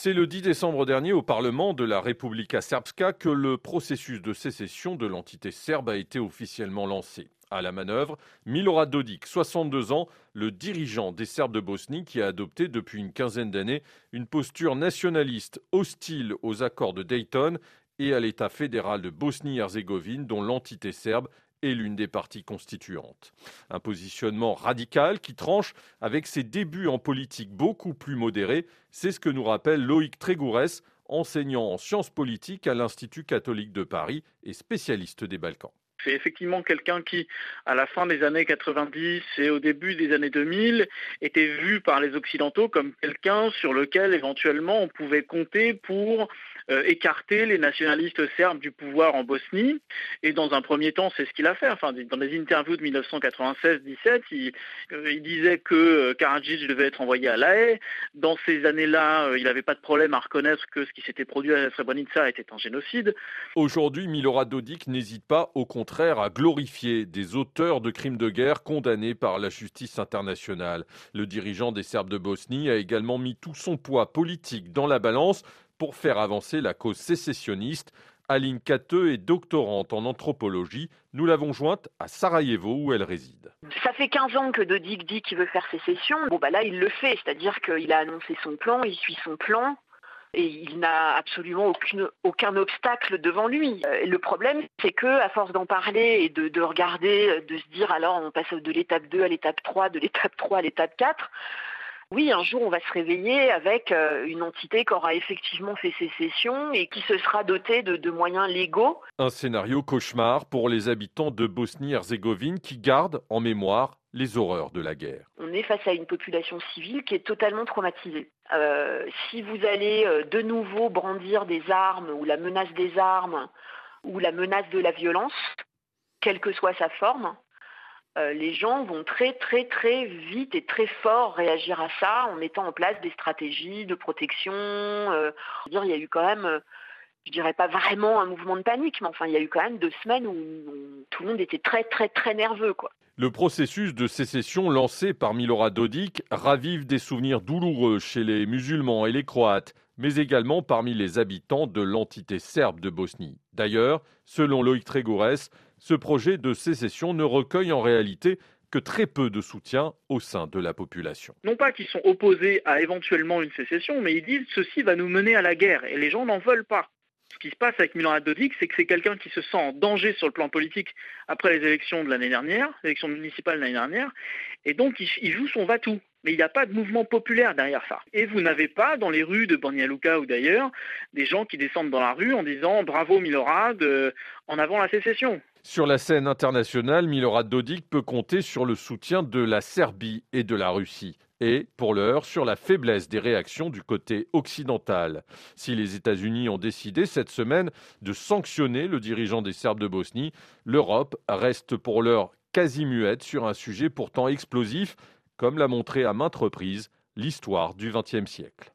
C'est le 10 décembre dernier au Parlement de la Republika Srpska que le processus de sécession de l'entité serbe a été officiellement lancé. À la manœuvre, Milorad Dodik, 62 ans, le dirigeant des Serbes de Bosnie qui a adopté depuis une quinzaine d'années une posture nationaliste hostile aux accords de Dayton et à l'État fédéral de Bosnie-Herzégovine dont l'entité serbe est l'une des parties constituantes. Un positionnement radical qui tranche avec ses débuts en politique beaucoup plus modérés, c'est ce que nous rappelle Loïc Trégourès, enseignant en sciences politiques à l'Institut catholique de Paris et spécialiste des Balkans. C'est effectivement quelqu'un qui, à la fin des années 90 et au début des années 2000, était vu par les Occidentaux comme quelqu'un sur lequel éventuellement on pouvait compter pour écarter les nationalistes serbes du pouvoir en Bosnie. Et dans un premier temps, c'est ce qu'il a fait. Enfin, dans des interviews de 1996-17, il, euh, il, disait que euh, Karadzic devait être envoyé à La Haye. Dans ces années-là, il n'avait pas de problème à reconnaître que ce qui s'était produit à Srebrenica était un génocide. Aujourd'hui, Milorad Dodik n'hésite pas, au contraire, à glorifier des auteurs de crimes de guerre condamnés par la justice internationale. Le dirigeant des Serbes de Bosnie a également mis tout son poids politique dans la balance pour faire avancer la cause sécessionniste. Aline Cateux est doctorante en anthropologie. Nous l'avons jointe à Sarajevo où elle réside. Ça fait 15 ans que Dodik dit qu'il veut faire sécession. Bon bah là il le fait, c'est-à-dire qu'il a annoncé son plan, il suit son plan et il n'a absolument aucun obstacle devant lui. Euh, le problème, c'est que à force d'en parler et de, de, regarder, de se dire alors on passe de l'étape 2 à l'étape 3, de l'étape 3 à l'étape 4, oui, un jour, on va se réveiller avec euh, une entité qui aura effectivement fait sécession et qui se sera dotée de, moyens légaux. Un scénario cauchemar pour les habitants de Bosnie-Herzégovine qui gardent en mémoire les horreurs de la guerre. On est face à une population civile qui est totalement traumatisée. Euh, si vous allez euh, de nouveau brandir des armes ou la menace des armes ou la menace de la violence, quelle que soit sa forme, euh, les gens vont très très très vite et très fort réagir à ça en mettant en place des stratégies de protection. Euh, il y a eu quand même, euh, je dirais pas vraiment un mouvement de panique, mais enfin il y a eu quand même deux semaines où, tout le monde était très très très nerveux quoi. Le processus de sécession lancé par Milorad Dodik ravive des souvenirs douloureux chez les musulmans et les croates, mais également parmi les habitants de l'entité serbe de Bosnie. D'ailleurs, selon Loïc Trégourès, ce projet de sécession ne recueille en réalité que très peu de soutien au sein de la population. Non pas qu'ils sont opposés à éventuellement une sécession, mais ils disent ceci va nous mener à la guerre et les gens n'en veulent pas. Ce qui se passe avec Milan Dodik, c'est que c'est quelqu'un qui se sent en danger sur le plan politique après les élections de l'année dernière, les élections municipales de l'année dernière, et donc il, joue son va-tout. Mais il n'y a pas de mouvement populaire derrière ça. Et vous n'avez pas dans les rues de Banja ou d'ailleurs des gens qui descendent dans la rue en disant bravo Milorad, euh, en avant la sécession. Sur la scène internationale, Milorad Dodik peut compter sur le soutien de la Serbie et de la Russie et, pour l'heure, sur la faiblesse des réactions du côté occidental. Si les États-Unis ont décidé cette semaine de sanctionner le dirigeant des Serbes de Bosnie, l'Europe reste pour l'heure quasi muette sur un sujet pourtant explosif, comme l'a montré à maintes reprises l'histoire du XXe siècle.